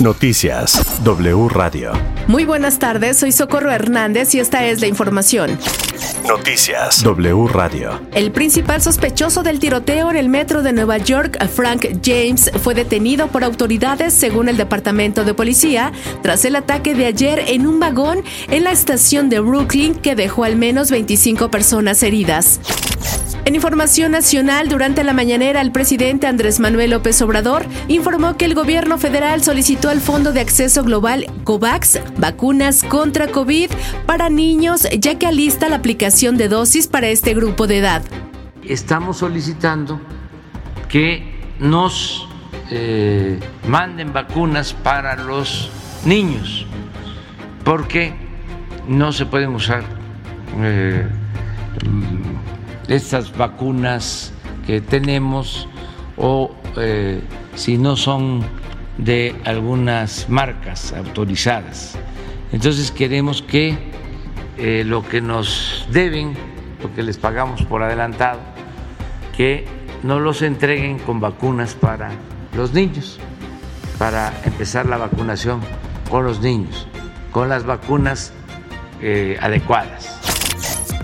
Noticias W Radio. Muy buenas tardes, soy Socorro Hernández y esta es la información. Noticias W Radio. El principal sospechoso del tiroteo en el metro de Nueva York, Frank James, fue detenido por autoridades según el Departamento de Policía tras el ataque de ayer en un vagón en la estación de Brooklyn que dejó al menos 25 personas heridas. En información nacional, durante la mañanera, el presidente Andrés Manuel López Obrador informó que el gobierno federal solicitó al Fondo de Acceso Global COVAX vacunas contra COVID para niños, ya que alista la aplicación de dosis para este grupo de edad. Estamos solicitando que nos eh, manden vacunas para los niños, porque no se pueden usar. Eh, estas vacunas que tenemos o eh, si no son de algunas marcas autorizadas. Entonces queremos que eh, lo que nos deben, lo que les pagamos por adelantado, que no los entreguen con vacunas para los niños, para empezar la vacunación con los niños, con las vacunas eh, adecuadas.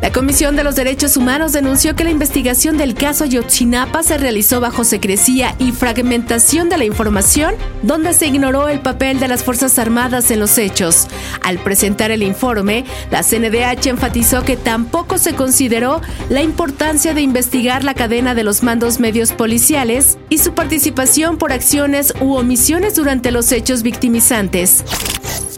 La Comisión de los Derechos Humanos denunció que la investigación del caso Ayotzinapa se realizó bajo secrecía y fragmentación de la información, donde se ignoró el papel de las Fuerzas Armadas en los hechos. Al presentar el informe, la CNDH enfatizó que tampoco se consideró la importancia de investigar la cadena de los mandos medios policiales y su participación por acciones u omisiones durante los hechos victimizantes.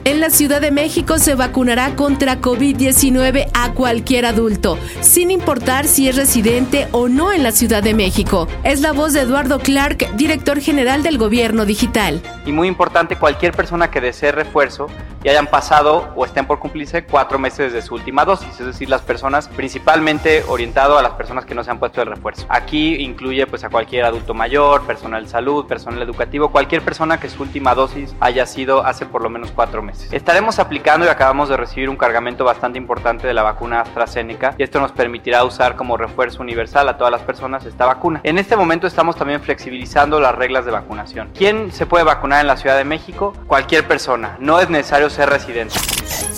En la Ciudad de México se vacunará contra COVID-19 a cualquier adulto, sin importar si es residente o no en la Ciudad de México. Es la voz de Eduardo Clark, director general del Gobierno Digital. Y muy importante, cualquier persona que desee refuerzo y hayan pasado o estén por cumplirse cuatro meses de su última dosis, es decir, las personas principalmente orientado a las personas que no se han puesto el refuerzo. Aquí incluye pues a cualquier adulto mayor, personal de salud, personal educativo, cualquier persona que su última dosis haya sido hace por lo menos cuatro meses. Estaremos aplicando y acabamos de recibir un cargamento bastante importante de la vacuna AstraZeneca y esto nos permitirá usar como refuerzo universal a todas las personas esta vacuna. En este momento estamos también flexibilizando las reglas de vacunación. ¿Quién se puede vacunar en la Ciudad de México? Cualquier persona. No es necesario ser residente.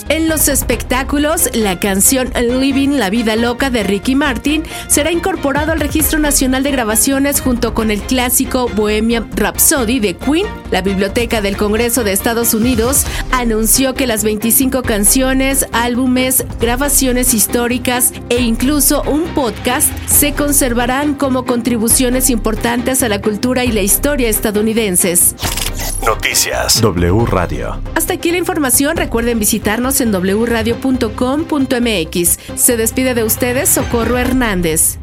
En los espectáculos, la canción Living la Vida Loca de Ricky Martin será incorporado al Registro Nacional de Grabaciones junto con el clásico Bohemian Rhapsody de Queen. La Biblioteca del Congreso de Estados Unidos anunció que las 25 canciones, álbumes, grabaciones históricas e incluso un podcast se conservarán como contribuciones importantes a la cultura y la historia estadounidenses. Noticias W Radio. Hasta aquí la información. Recuerden visitarnos en wradio.com.mx. Se despide de ustedes Socorro Hernández.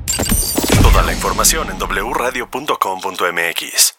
Toda la información en wradio.com.mx.